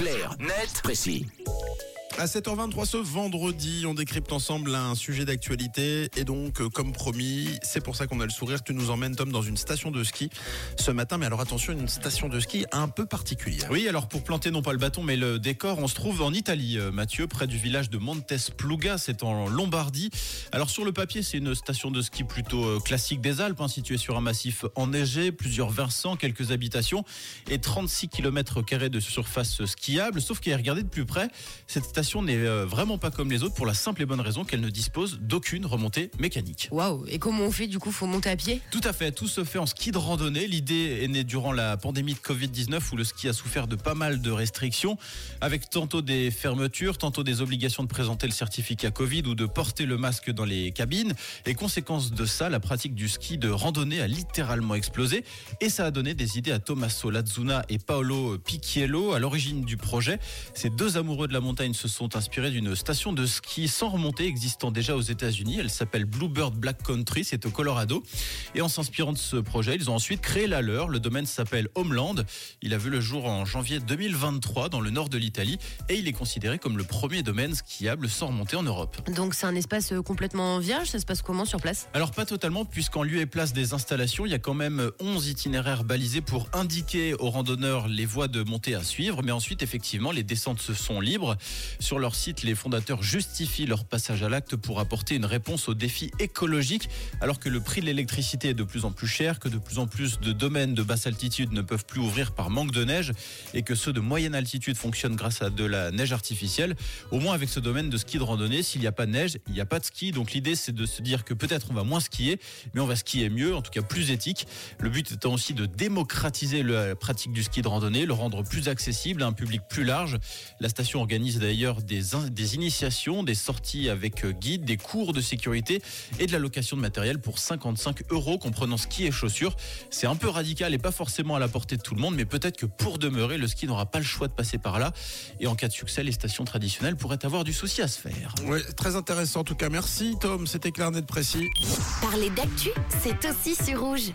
Clair, net, précis. À 7h23 ce vendredi, on décrypte ensemble un sujet d'actualité et donc, euh, comme promis, c'est pour ça qu'on a le sourire. Tu nous emmènes, Tom, dans une station de ski ce matin. Mais alors attention, une station de ski un peu particulière. Oui, alors pour planter non pas le bâton mais le décor, on se trouve en Italie, euh, Mathieu, près du village de Montespluga, c'est en Lombardie. Alors sur le papier, c'est une station de ski plutôt euh, classique des Alpes, hein, située sur un massif enneigé, plusieurs versants, quelques habitations et 36 km de surface skiable. Sauf qu'à regarder de plus près, cette station n'est euh, vraiment pas comme les autres pour la simple et bonne raison qu'elle ne dispose d'aucune remontée mécanique. Waouh Et comment on fait du coup Faut monter à pied? Tout à fait, tout se fait en ski de randonnée. L'idée est née durant la pandémie de Covid-19 où le ski a souffert de pas mal de restrictions, avec tantôt des fermetures, tantôt des obligations de présenter le certificat Covid ou de porter le masque dans les cabines. Et conséquence de ça, la pratique du ski de randonnée a littéralement explosé et ça a donné des idées à Tommaso Lazzuna et Paolo Picchiello à l'origine du projet. Ces deux amoureux de la montagne se sont inspirés d'une station de ski sans remontée existant déjà aux États-Unis. Elle s'appelle Bluebird Black Country, c'est au Colorado. Et en s'inspirant de ce projet, ils ont ensuite créé la leur. Le domaine s'appelle Homeland. Il a vu le jour en janvier 2023 dans le nord de l'Italie et il est considéré comme le premier domaine skiable sans remontée en Europe. Donc c'est un espace euh, complètement vierge, ça se passe comment sur place? Alors pas totalement puisqu'en lieu et place des installations, il y a quand même 11 itinéraires balisés pour indiquer aux randonneurs les voies de montée à suivre. Mais ensuite, effectivement, les descentes sont libres. Sur leur site, les fondateurs justifient leur passage à l'acte pour apporter une réponse aux défis écologiques, alors que le prix de l'électricité est de plus en plus cher, que de plus en plus de domaines de basse altitude ne peuvent plus ouvrir par manque de neige, et que ceux de moyenne altitude fonctionnent grâce à de la neige artificielle. Au moins avec ce domaine de ski de randonnée, s'il n'y a pas de neige, il n'y a pas de ski. Donc l'idée c'est de se dire que peut-être on va moins skier, mais on va skier mieux, en tout cas plus éthique. Le but étant aussi de démocratiser la pratique du ski de randonnée, le rendre plus accessible à un public plus large. La station organise d'ailleurs des, des initiations, des sorties avec euh, guide, des cours de sécurité et de la location de matériel pour 55 euros comprenant ski et chaussures. C'est un peu radical et pas forcément à la portée de tout le monde, mais peut-être que pour demeurer, le ski n'aura pas le choix de passer par là. Et en cas de succès, les stations traditionnelles pourraient avoir du souci à se faire. Ouais, très intéressant en tout cas. Merci Tom, c'était clair, net, précis. Parler d'actu, c'est aussi sur rouge.